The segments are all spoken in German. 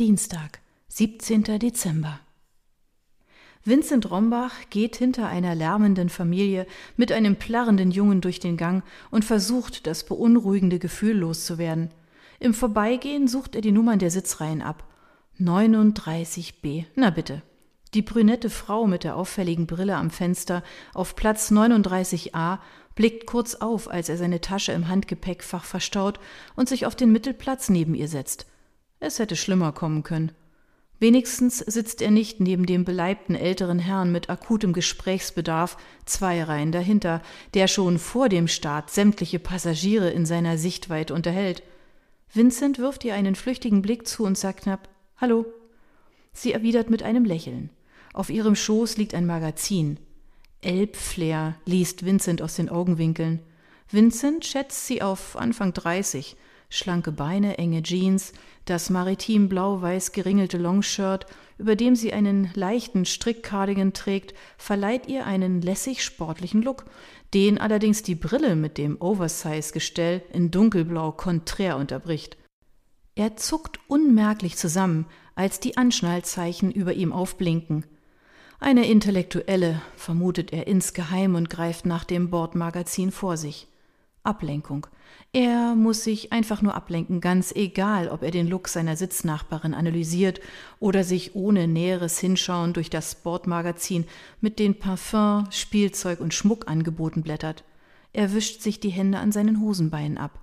Dienstag, 17. Dezember. Vincent Rombach geht hinter einer lärmenden Familie mit einem plärrenden Jungen durch den Gang und versucht, das beunruhigende Gefühl loszuwerden. Im Vorbeigehen sucht er die Nummern der Sitzreihen ab. 39b. Na bitte. Die brünette Frau mit der auffälligen Brille am Fenster auf Platz 39a blickt kurz auf, als er seine Tasche im Handgepäckfach verstaut und sich auf den Mittelplatz neben ihr setzt. Es hätte schlimmer kommen können. Wenigstens sitzt er nicht neben dem beleibten älteren Herrn mit akutem Gesprächsbedarf zwei Reihen dahinter, der schon vor dem Start sämtliche Passagiere in seiner Sichtweite unterhält. Vincent wirft ihr einen flüchtigen Blick zu und sagt knapp Hallo. Sie erwidert mit einem Lächeln. Auf ihrem Schoß liegt ein Magazin. Elbflair liest Vincent aus den Augenwinkeln. Vincent schätzt sie auf Anfang dreißig, schlanke Beine, enge Jeans, das maritim blau-weiß geringelte Longshirt, über dem sie einen leichten Strickcardigan trägt, verleiht ihr einen lässig sportlichen Look, den allerdings die Brille mit dem Oversize-Gestell in dunkelblau konträr unterbricht. Er zuckt unmerklich zusammen, als die Anschnallzeichen über ihm aufblinken. Eine Intellektuelle, vermutet er insgeheim und greift nach dem Bordmagazin vor sich. Ablenkung. Er muss sich einfach nur ablenken, ganz egal, ob er den Look seiner Sitznachbarin analysiert oder sich ohne näheres Hinschauen durch das Sportmagazin mit den Parfum, Spielzeug und Schmuckangeboten blättert. Er wischt sich die Hände an seinen Hosenbeinen ab.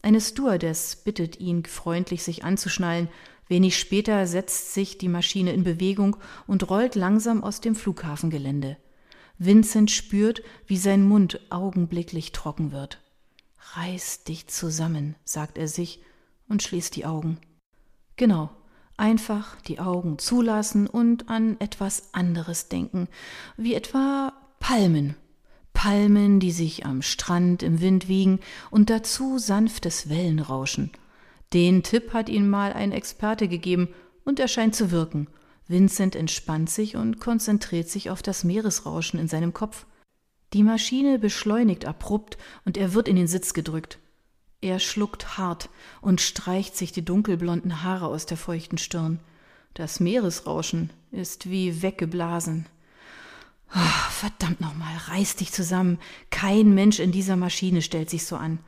Eine Stewardess bittet ihn freundlich, sich anzuschnallen. Wenig später setzt sich die Maschine in Bewegung und rollt langsam aus dem Flughafengelände. Vincent spürt, wie sein Mund augenblicklich trocken wird. Reiß dich zusammen, sagt er sich und schließt die Augen. Genau, einfach die Augen zulassen und an etwas anderes denken, wie etwa Palmen. Palmen, die sich am Strand im Wind wiegen und dazu sanftes Wellenrauschen. Den Tipp hat ihm mal ein Experte gegeben und er scheint zu wirken. Vincent entspannt sich und konzentriert sich auf das Meeresrauschen in seinem Kopf. Die Maschine beschleunigt abrupt und er wird in den Sitz gedrückt. Er schluckt hart und streicht sich die dunkelblonden Haare aus der feuchten Stirn. Das Meeresrauschen ist wie weggeblasen. Oh, verdammt nochmal, reiß dich zusammen. Kein Mensch in dieser Maschine stellt sich so an.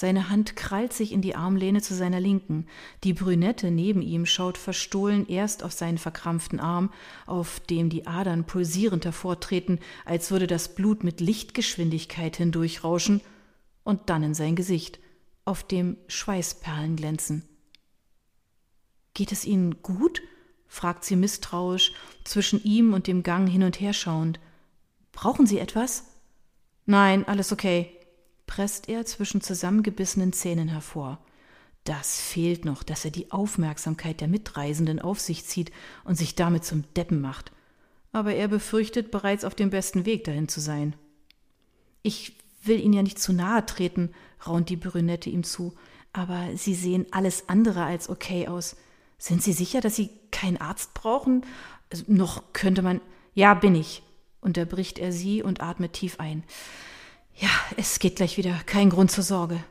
Seine Hand krallt sich in die Armlehne zu seiner Linken. Die Brünette neben ihm schaut verstohlen erst auf seinen verkrampften Arm, auf dem die Adern pulsierend hervortreten, als würde das Blut mit Lichtgeschwindigkeit hindurchrauschen, und dann in sein Gesicht, auf dem Schweißperlen glänzen. Geht es Ihnen gut? fragt sie misstrauisch, zwischen ihm und dem Gang hin und her schauend. Brauchen Sie etwas? Nein, alles okay, presst er zwischen zusammengebissenen Zähnen hervor. Das fehlt noch, dass er die Aufmerksamkeit der Mitreisenden auf sich zieht und sich damit zum Deppen macht. Aber er befürchtet, bereits auf dem besten Weg dahin zu sein. Ich will Ihnen ja nicht zu nahe treten, raunt die Brünette ihm zu, aber Sie sehen alles andere als okay aus. Sind Sie sicher, dass Sie keinen Arzt brauchen? Also, noch könnte man. Ja, bin ich, unterbricht er sie und atmet tief ein. Ja, es geht gleich wieder, kein Grund zur Sorge.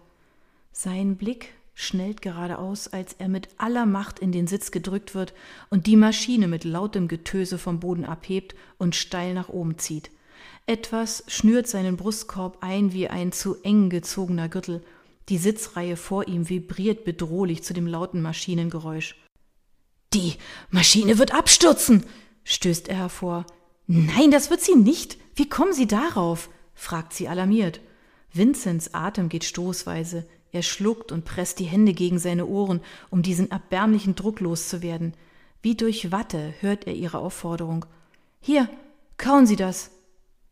Sein Blick schnellt geradeaus, als er mit aller Macht in den Sitz gedrückt wird und die Maschine mit lautem Getöse vom Boden abhebt und steil nach oben zieht. Etwas schnürt seinen Brustkorb ein wie ein zu eng gezogener Gürtel. Die Sitzreihe vor ihm vibriert bedrohlich zu dem lauten Maschinengeräusch. Die Maschine wird abstürzen, stößt er hervor. Nein, das wird sie nicht. Wie kommen Sie darauf? Fragt sie alarmiert. Vinzens Atem geht stoßweise. Er schluckt und presst die Hände gegen seine Ohren, um diesen erbärmlichen Druck loszuwerden. Wie durch Watte hört er ihre Aufforderung. Hier, kauen Sie das.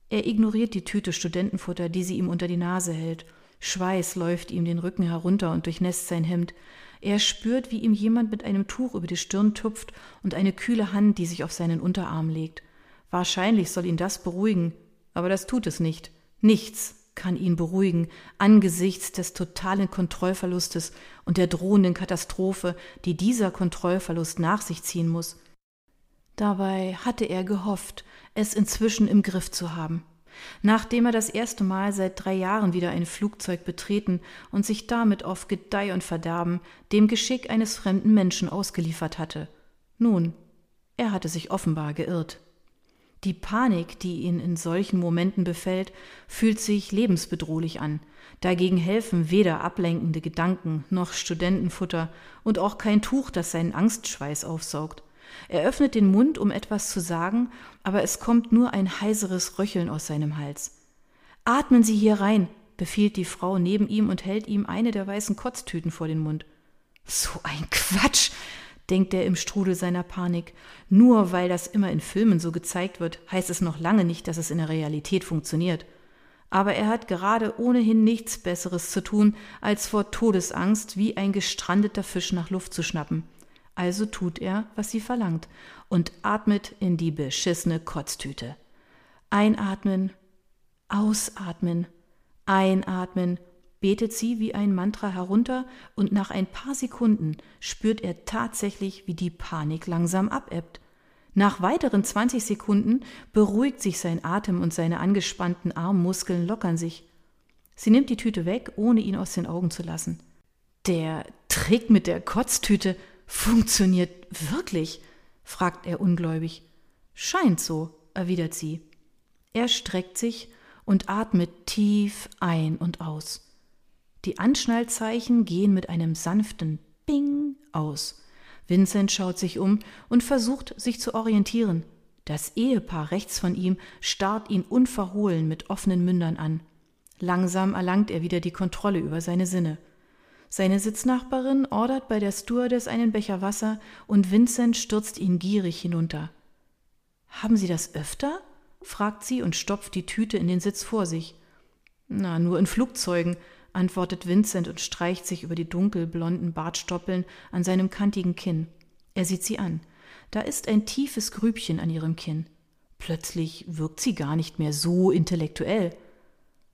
Er ignoriert die Tüte Studentenfutter, die sie ihm unter die Nase hält. Schweiß läuft ihm den Rücken herunter und durchnässt sein Hemd. Er spürt, wie ihm jemand mit einem Tuch über die Stirn tupft und eine kühle Hand, die sich auf seinen Unterarm legt. Wahrscheinlich soll ihn das beruhigen, aber das tut es nicht. Nichts kann ihn beruhigen angesichts des totalen Kontrollverlustes und der drohenden Katastrophe, die dieser Kontrollverlust nach sich ziehen muss. Dabei hatte er gehofft, es inzwischen im Griff zu haben. Nachdem er das erste Mal seit drei Jahren wieder ein Flugzeug betreten und sich damit auf Gedeih und Verderben dem Geschick eines fremden Menschen ausgeliefert hatte. Nun, er hatte sich offenbar geirrt. Die Panik, die ihn in solchen Momenten befällt, fühlt sich lebensbedrohlich an. Dagegen helfen weder ablenkende Gedanken noch Studentenfutter und auch kein Tuch, das seinen Angstschweiß aufsaugt. Er öffnet den Mund, um etwas zu sagen, aber es kommt nur ein heiseres Röcheln aus seinem Hals. Atmen Sie hier rein, befiehlt die Frau neben ihm und hält ihm eine der weißen Kotztüten vor den Mund. So ein Quatsch, denkt er im Strudel seiner Panik. Nur weil das immer in Filmen so gezeigt wird, heißt es noch lange nicht, dass es in der Realität funktioniert. Aber er hat gerade ohnehin nichts Besseres zu tun, als vor Todesangst wie ein gestrandeter Fisch nach Luft zu schnappen. Also tut er, was sie verlangt, und atmet in die beschissene Kotztüte. Einatmen, ausatmen, einatmen, betet sie wie ein Mantra herunter, und nach ein paar Sekunden spürt er tatsächlich, wie die Panik langsam abebbt. Nach weiteren 20 Sekunden beruhigt sich sein Atem und seine angespannten Armmuskeln lockern sich. Sie nimmt die Tüte weg, ohne ihn aus den Augen zu lassen. Der Trick mit der Kotztüte, Funktioniert wirklich? fragt er ungläubig. Scheint so, erwidert sie. Er streckt sich und atmet tief ein und aus. Die Anschnallzeichen gehen mit einem sanften Bing aus. Vincent schaut sich um und versucht, sich zu orientieren. Das Ehepaar rechts von ihm starrt ihn unverhohlen mit offenen Mündern an. Langsam erlangt er wieder die Kontrolle über seine Sinne. Seine Sitznachbarin ordert bei der Stewardess einen Becher Wasser und Vincent stürzt ihn gierig hinunter. Haben Sie das öfter? fragt sie und stopft die Tüte in den Sitz vor sich. Na, nur in Flugzeugen, antwortet Vincent und streicht sich über die dunkelblonden Bartstoppeln an seinem kantigen Kinn. Er sieht sie an. Da ist ein tiefes Grübchen an ihrem Kinn. Plötzlich wirkt sie gar nicht mehr so intellektuell.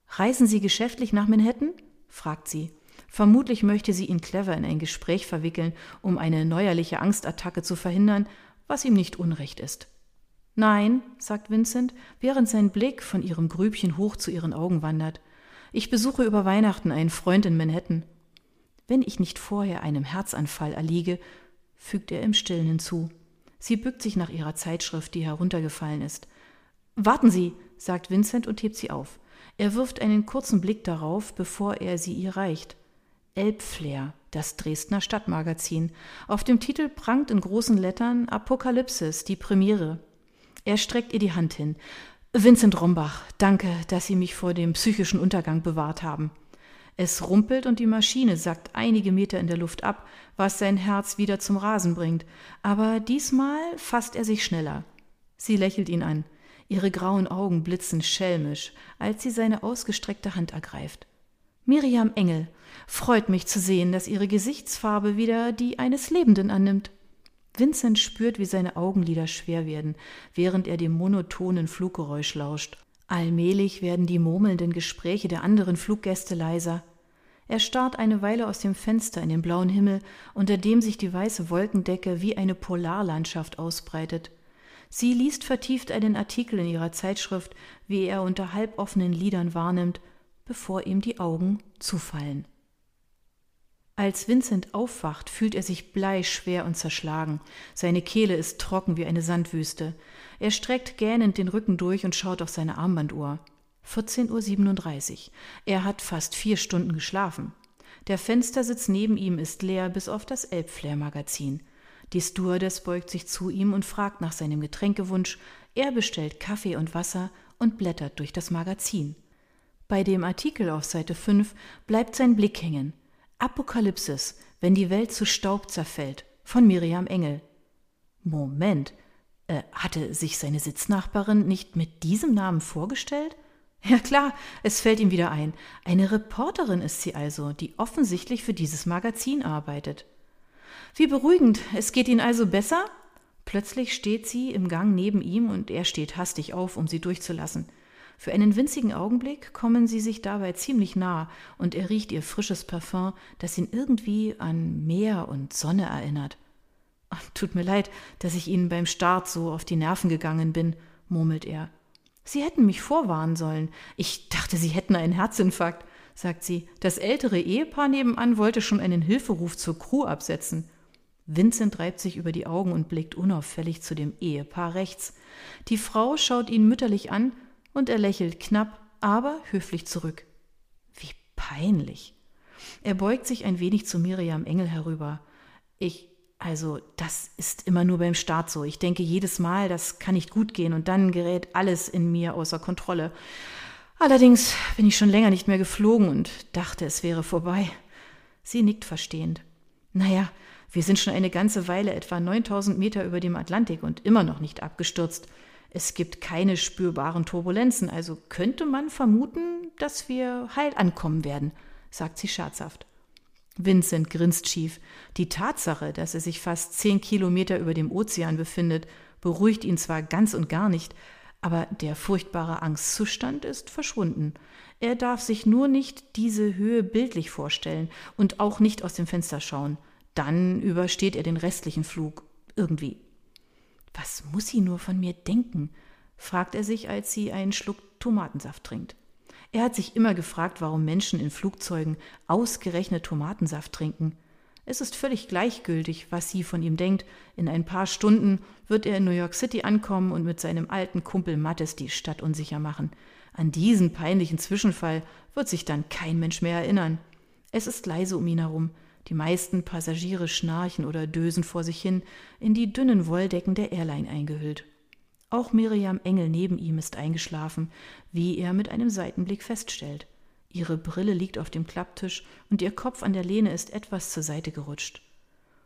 Reisen Sie geschäftlich nach Manhattan? fragt sie. Vermutlich möchte sie ihn clever in ein Gespräch verwickeln, um eine neuerliche Angstattacke zu verhindern, was ihm nicht unrecht ist. Nein, sagt Vincent, während sein Blick von ihrem Grübchen hoch zu ihren Augen wandert. Ich besuche über Weihnachten einen Freund in Manhattan. Wenn ich nicht vorher einem Herzanfall erliege, fügt er im Stillen hinzu. Sie bückt sich nach ihrer Zeitschrift, die heruntergefallen ist. Warten Sie, sagt Vincent und hebt sie auf. Er wirft einen kurzen Blick darauf, bevor er sie ihr reicht. Elbflair, das Dresdner Stadtmagazin. Auf dem Titel prangt in großen Lettern Apokalypsis, die Premiere. Er streckt ihr die Hand hin. Vincent Rombach, danke, dass Sie mich vor dem psychischen Untergang bewahrt haben. Es rumpelt und die Maschine sackt einige Meter in der Luft ab, was sein Herz wieder zum Rasen bringt. Aber diesmal fasst er sich schneller. Sie lächelt ihn an. Ihre grauen Augen blitzen schelmisch, als sie seine ausgestreckte Hand ergreift. Miriam Engel, freut mich zu sehen, dass ihre Gesichtsfarbe wieder die eines Lebenden annimmt. Vincent spürt, wie seine Augenlider schwer werden, während er dem monotonen Fluggeräusch lauscht. Allmählich werden die murmelnden Gespräche der anderen Fluggäste leiser. Er starrt eine Weile aus dem Fenster in den blauen Himmel, unter dem sich die weiße Wolkendecke wie eine Polarlandschaft ausbreitet. Sie liest vertieft einen Artikel in ihrer Zeitschrift, wie er unter halboffenen Lidern wahrnimmt, bevor ihm die Augen zufallen. Als Vincent aufwacht, fühlt er sich bleischwer und zerschlagen. Seine Kehle ist trocken wie eine Sandwüste. Er streckt gähnend den Rücken durch und schaut auf seine Armbanduhr. 14.37 Uhr. Er hat fast vier Stunden geschlafen. Der Fenstersitz neben ihm ist leer bis auf das Elbflair-Magazin. Die Stewardess beugt sich zu ihm und fragt nach seinem Getränkewunsch. Er bestellt Kaffee und Wasser und blättert durch das Magazin. Bei dem Artikel auf Seite 5 bleibt sein Blick hängen. Apokalypsis, wenn die Welt zu Staub zerfällt, von Miriam Engel. Moment, äh, hatte sich seine Sitznachbarin nicht mit diesem Namen vorgestellt? Ja klar, es fällt ihm wieder ein. Eine Reporterin ist sie also, die offensichtlich für dieses Magazin arbeitet. Wie beruhigend, es geht Ihnen also besser? Plötzlich steht sie im Gang neben ihm und er steht hastig auf, um sie durchzulassen. Für einen winzigen Augenblick kommen sie sich dabei ziemlich nah und er riecht ihr frisches Parfum, das ihn irgendwie an Meer und Sonne erinnert. Tut mir leid, dass ich Ihnen beim Start so auf die Nerven gegangen bin, murmelt er. Sie hätten mich vorwarnen sollen. Ich dachte, Sie hätten einen Herzinfarkt, sagt sie. Das ältere Ehepaar nebenan wollte schon einen Hilferuf zur Crew absetzen. Vincent reibt sich über die Augen und blickt unauffällig zu dem Ehepaar rechts. Die Frau schaut ihn mütterlich an und er lächelt knapp, aber höflich zurück. Wie peinlich. Er beugt sich ein wenig zu Miriam Engel herüber. Ich, also, das ist immer nur beim Start so. Ich denke jedes Mal, das kann nicht gut gehen und dann gerät alles in mir außer Kontrolle. Allerdings bin ich schon länger nicht mehr geflogen und dachte, es wäre vorbei. Sie nickt verstehend. Naja, wir sind schon eine ganze Weile etwa 9000 Meter über dem Atlantik und immer noch nicht abgestürzt. Es gibt keine spürbaren Turbulenzen, also könnte man vermuten, dass wir heil ankommen werden, sagt sie scherzhaft. Vincent grinst schief. Die Tatsache, dass er sich fast zehn Kilometer über dem Ozean befindet, beruhigt ihn zwar ganz und gar nicht, aber der furchtbare Angstzustand ist verschwunden. Er darf sich nur nicht diese Höhe bildlich vorstellen und auch nicht aus dem Fenster schauen. Dann übersteht er den restlichen Flug irgendwie. Was muss sie nur von mir denken? fragt er sich, als sie einen Schluck Tomatensaft trinkt. Er hat sich immer gefragt, warum Menschen in Flugzeugen ausgerechnet Tomatensaft trinken. Es ist völlig gleichgültig, was sie von ihm denkt. In ein paar Stunden wird er in New York City ankommen und mit seinem alten Kumpel Mattes die Stadt unsicher machen. An diesen peinlichen Zwischenfall wird sich dann kein Mensch mehr erinnern. Es ist leise um ihn herum. Die meisten Passagiere schnarchen oder dösen vor sich hin, in die dünnen Wolldecken der Airline eingehüllt. Auch Miriam Engel neben ihm ist eingeschlafen, wie er mit einem Seitenblick feststellt. Ihre Brille liegt auf dem Klapptisch und ihr Kopf an der Lehne ist etwas zur Seite gerutscht.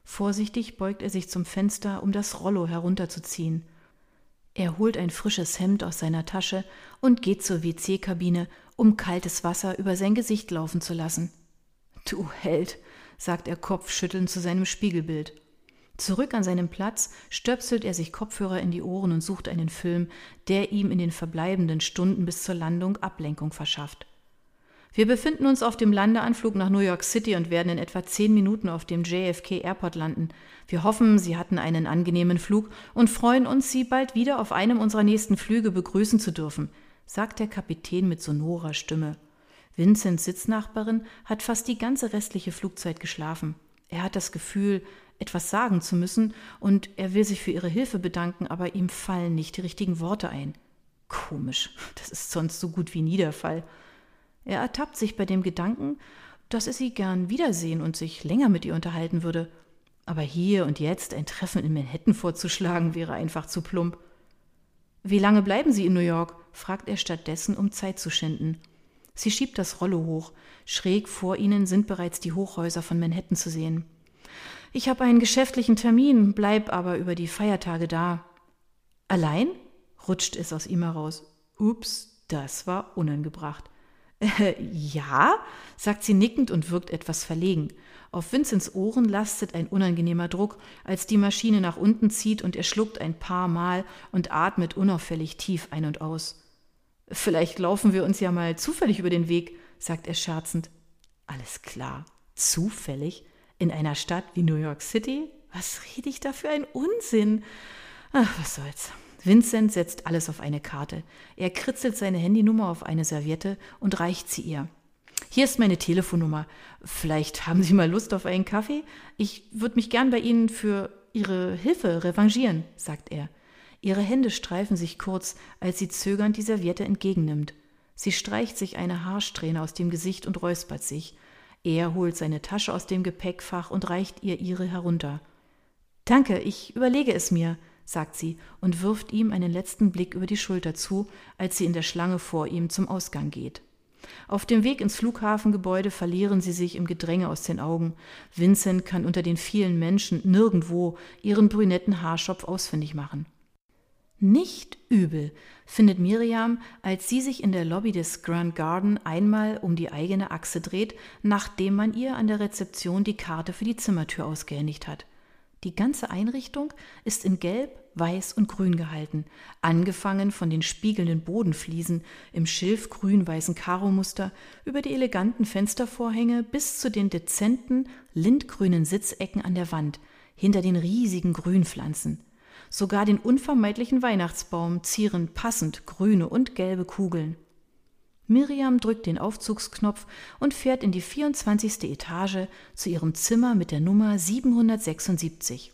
Vorsichtig beugt er sich zum Fenster, um das Rollo herunterzuziehen. Er holt ein frisches Hemd aus seiner Tasche und geht zur WC-Kabine, um kaltes Wasser über sein Gesicht laufen zu lassen. Du Held, sagt er kopfschüttelnd zu seinem Spiegelbild. Zurück an seinem Platz stöpselt er sich Kopfhörer in die Ohren und sucht einen Film, der ihm in den verbleibenden Stunden bis zur Landung Ablenkung verschafft. Wir befinden uns auf dem Landeanflug nach New York City und werden in etwa zehn Minuten auf dem JFK Airport landen. Wir hoffen, Sie hatten einen angenehmen Flug und freuen uns, Sie bald wieder auf einem unserer nächsten Flüge begrüßen zu dürfen, sagt der Kapitän mit sonorer Stimme. Vincents Sitznachbarin hat fast die ganze restliche Flugzeit geschlafen. Er hat das Gefühl, etwas sagen zu müssen, und er will sich für ihre Hilfe bedanken, aber ihm fallen nicht die richtigen Worte ein. Komisch, das ist sonst so gut wie nie der Fall. Er ertappt sich bei dem Gedanken, dass er sie gern wiedersehen und sich länger mit ihr unterhalten würde. Aber hier und jetzt ein Treffen in Manhattan vorzuschlagen, wäre einfach zu plump. Wie lange bleiben Sie in New York? fragt er stattdessen, um Zeit zu schinden. Sie schiebt das Rollo hoch. Schräg vor ihnen sind bereits die Hochhäuser von Manhattan zu sehen. Ich habe einen geschäftlichen Termin, bleib aber über die Feiertage da. Allein? rutscht es aus ihm heraus. Ups, das war unangebracht. Äh, ja, sagt sie nickend und wirkt etwas verlegen. Auf Vinzens Ohren lastet ein unangenehmer Druck, als die Maschine nach unten zieht und er schluckt ein paar Mal und atmet unauffällig tief ein und aus. Vielleicht laufen wir uns ja mal zufällig über den Weg, sagt er scherzend. Alles klar, zufällig? In einer Stadt wie New York City? Was rede ich da für ein Unsinn? Ach, was soll's. Vincent setzt alles auf eine Karte. Er kritzelt seine Handynummer auf eine Serviette und reicht sie ihr. Hier ist meine Telefonnummer. Vielleicht haben Sie mal Lust auf einen Kaffee? Ich würde mich gern bei Ihnen für Ihre Hilfe revanchieren, sagt er. Ihre Hände streifen sich kurz, als sie zögernd die Serviette entgegennimmt. Sie streicht sich eine Haarsträhne aus dem Gesicht und räuspert sich. Er holt seine Tasche aus dem Gepäckfach und reicht ihr ihre herunter. Danke, ich überlege es mir, sagt sie und wirft ihm einen letzten Blick über die Schulter zu, als sie in der Schlange vor ihm zum Ausgang geht. Auf dem Weg ins Flughafengebäude verlieren sie sich im Gedränge aus den Augen. Vincent kann unter den vielen Menschen nirgendwo ihren brünetten Haarschopf ausfindig machen. Nicht übel, findet Miriam, als sie sich in der Lobby des Grand Garden einmal um die eigene Achse dreht, nachdem man ihr an der Rezeption die Karte für die Zimmertür ausgehändigt hat. Die ganze Einrichtung ist in Gelb, Weiß und Grün gehalten, angefangen von den spiegelnden Bodenfliesen im schilfgrün-weißen Karomuster über die eleganten Fenstervorhänge bis zu den dezenten, lindgrünen Sitzecken an der Wand, hinter den riesigen Grünpflanzen. Sogar den unvermeidlichen Weihnachtsbaum zieren passend grüne und gelbe Kugeln. Miriam drückt den Aufzugsknopf und fährt in die 24. Etage zu ihrem Zimmer mit der Nummer 776.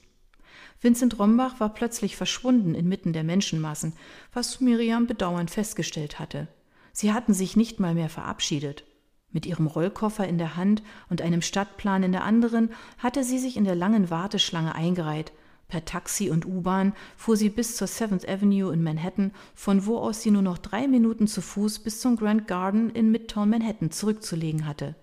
Vincent Rombach war plötzlich verschwunden inmitten der Menschenmassen, was Miriam bedauernd festgestellt hatte. Sie hatten sich nicht mal mehr verabschiedet. Mit ihrem Rollkoffer in der Hand und einem Stadtplan in der anderen hatte sie sich in der langen Warteschlange eingereiht, Per Taxi und U-Bahn fuhr sie bis zur Seventh Avenue in Manhattan, von wo aus sie nur noch drei Minuten zu Fuß bis zum Grand Garden in Midtown Manhattan zurückzulegen hatte.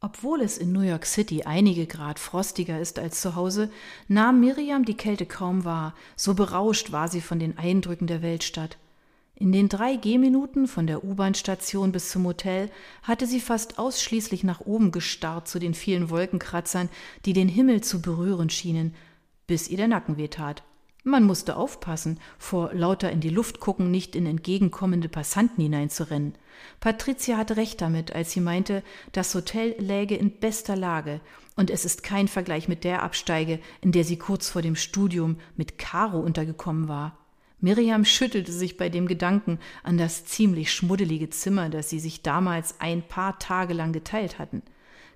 Obwohl es in New York City einige Grad frostiger ist als zu Hause, nahm Miriam die Kälte kaum wahr, so berauscht war sie von den Eindrücken der Weltstadt. In den drei Gehminuten von der U-Bahn-Station bis zum Hotel hatte sie fast ausschließlich nach oben gestarrt zu den vielen Wolkenkratzern, die den Himmel zu berühren schienen, bis ihr der Nacken wehtat. Man musste aufpassen, vor lauter in die Luft gucken nicht in entgegenkommende Passanten hineinzurennen. Patricia hatte recht damit, als sie meinte, das Hotel läge in bester Lage, und es ist kein Vergleich mit der Absteige, in der sie kurz vor dem Studium mit Caro untergekommen war. Miriam schüttelte sich bei dem Gedanken an das ziemlich schmuddelige Zimmer, das sie sich damals ein paar Tage lang geteilt hatten.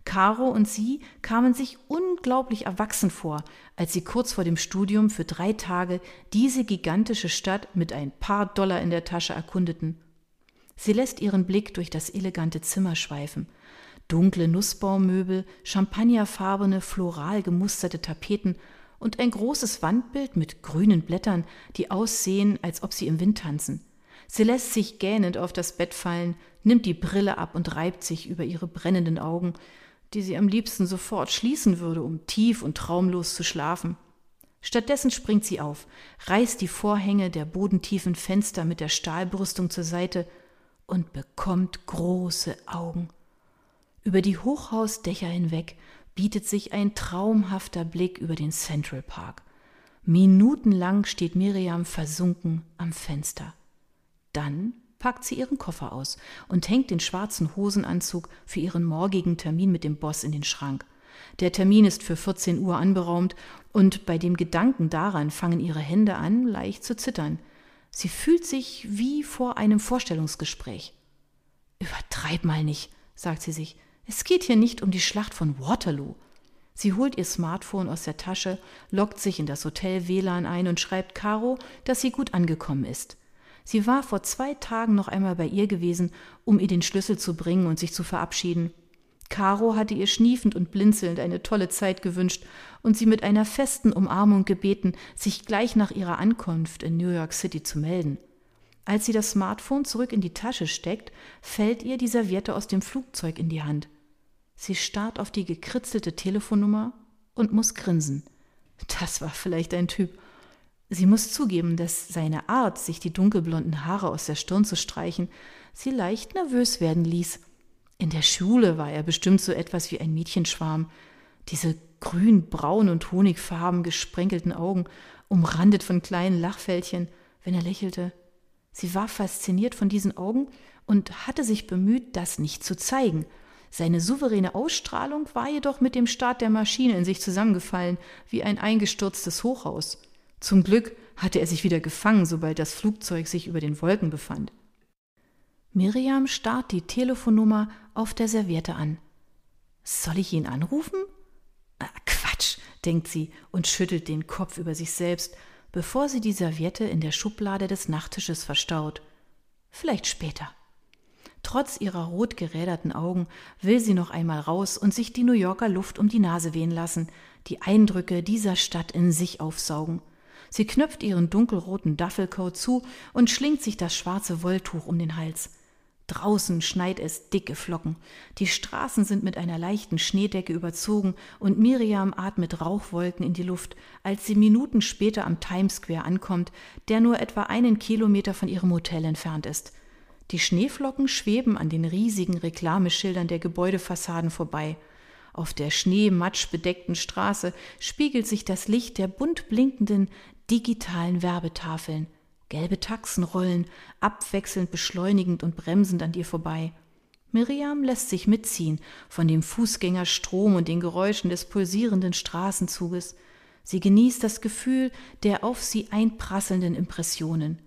Caro und sie kamen sich unglaublich erwachsen vor, als sie kurz vor dem Studium für drei Tage diese gigantische Stadt mit ein paar Dollar in der Tasche erkundeten. Sie lässt ihren Blick durch das elegante Zimmer schweifen. Dunkle Nussbaummöbel, champagnerfarbene, floral gemusterte Tapeten und ein großes Wandbild mit grünen Blättern, die aussehen, als ob sie im Wind tanzen. Sie lässt sich gähnend auf das Bett fallen, nimmt die Brille ab und reibt sich über ihre brennenden Augen, die sie am liebsten sofort schließen würde, um tief und traumlos zu schlafen. Stattdessen springt sie auf, reißt die Vorhänge der bodentiefen Fenster mit der Stahlbrüstung zur Seite und bekommt große Augen. Über die Hochhausdächer hinweg bietet sich ein traumhafter Blick über den Central Park. Minutenlang steht Miriam versunken am Fenster. Dann packt sie ihren Koffer aus und hängt den schwarzen Hosenanzug für ihren morgigen Termin mit dem Boss in den Schrank. Der Termin ist für 14 Uhr anberaumt und bei dem Gedanken daran fangen ihre Hände an, leicht zu zittern. Sie fühlt sich wie vor einem Vorstellungsgespräch. Übertreib mal nicht, sagt sie sich. Es geht hier nicht um die Schlacht von Waterloo. Sie holt ihr Smartphone aus der Tasche, loggt sich in das Hotel WLAN ein und schreibt Caro, dass sie gut angekommen ist. Sie war vor zwei Tagen noch einmal bei ihr gewesen, um ihr den Schlüssel zu bringen und sich zu verabschieden. Caro hatte ihr schniefend und blinzelnd eine tolle Zeit gewünscht und sie mit einer festen Umarmung gebeten, sich gleich nach ihrer Ankunft in New York City zu melden. Als sie das Smartphone zurück in die Tasche steckt, fällt ihr die Serviette aus dem Flugzeug in die Hand. Sie starrt auf die gekritzelte Telefonnummer und muss grinsen. Das war vielleicht ein Typ. Sie muss zugeben, dass seine Art, sich die dunkelblonden Haare aus der Stirn zu streichen, sie leicht nervös werden ließ. In der Schule war er bestimmt so etwas wie ein Mädchenschwarm. Diese grün, braun und honigfarben gesprenkelten Augen, umrandet von kleinen Lachfältchen, wenn er lächelte. Sie war fasziniert von diesen Augen und hatte sich bemüht, das nicht zu zeigen. Seine souveräne Ausstrahlung war jedoch mit dem Start der Maschine in sich zusammengefallen, wie ein eingestürztes Hochhaus. Zum Glück hatte er sich wieder gefangen, sobald das Flugzeug sich über den Wolken befand. Miriam starrt die Telefonnummer auf der Serviette an. Soll ich ihn anrufen? Ah, Quatsch, denkt sie und schüttelt den Kopf über sich selbst, bevor sie die Serviette in der Schublade des Nachttisches verstaut. Vielleicht später. Trotz ihrer rot geräderten Augen will sie noch einmal raus und sich die New Yorker Luft um die Nase wehen lassen, die Eindrücke dieser Stadt in sich aufsaugen. Sie knöpft ihren dunkelroten Duffelcoat zu und schlingt sich das schwarze Wolltuch um den Hals. Draußen schneit es dicke Flocken. Die Straßen sind mit einer leichten Schneedecke überzogen und Miriam atmet Rauchwolken in die Luft, als sie Minuten später am Times Square ankommt, der nur etwa einen Kilometer von ihrem Hotel entfernt ist. Die Schneeflocken schweben an den riesigen Reklameschildern der Gebäudefassaden vorbei. Auf der schneematschbedeckten Straße spiegelt sich das Licht der bunt blinkenden, digitalen Werbetafeln. Gelbe Taxen rollen, abwechselnd beschleunigend und bremsend an ihr vorbei. Miriam lässt sich mitziehen von dem Fußgängerstrom und den Geräuschen des pulsierenden Straßenzuges. Sie genießt das Gefühl der auf sie einprasselnden Impressionen.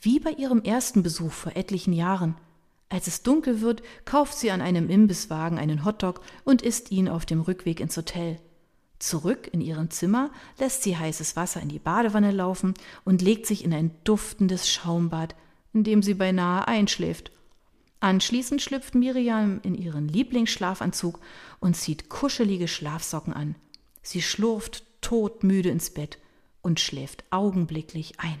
Wie bei ihrem ersten Besuch vor etlichen Jahren. Als es dunkel wird, kauft sie an einem Imbisswagen einen Hotdog und isst ihn auf dem Rückweg ins Hotel. Zurück in ihrem Zimmer lässt sie heißes Wasser in die Badewanne laufen und legt sich in ein duftendes Schaumbad, in dem sie beinahe einschläft. Anschließend schlüpft Miriam in ihren Lieblingsschlafanzug und zieht kuschelige Schlafsocken an. Sie schlurft todmüde ins Bett und schläft augenblicklich ein.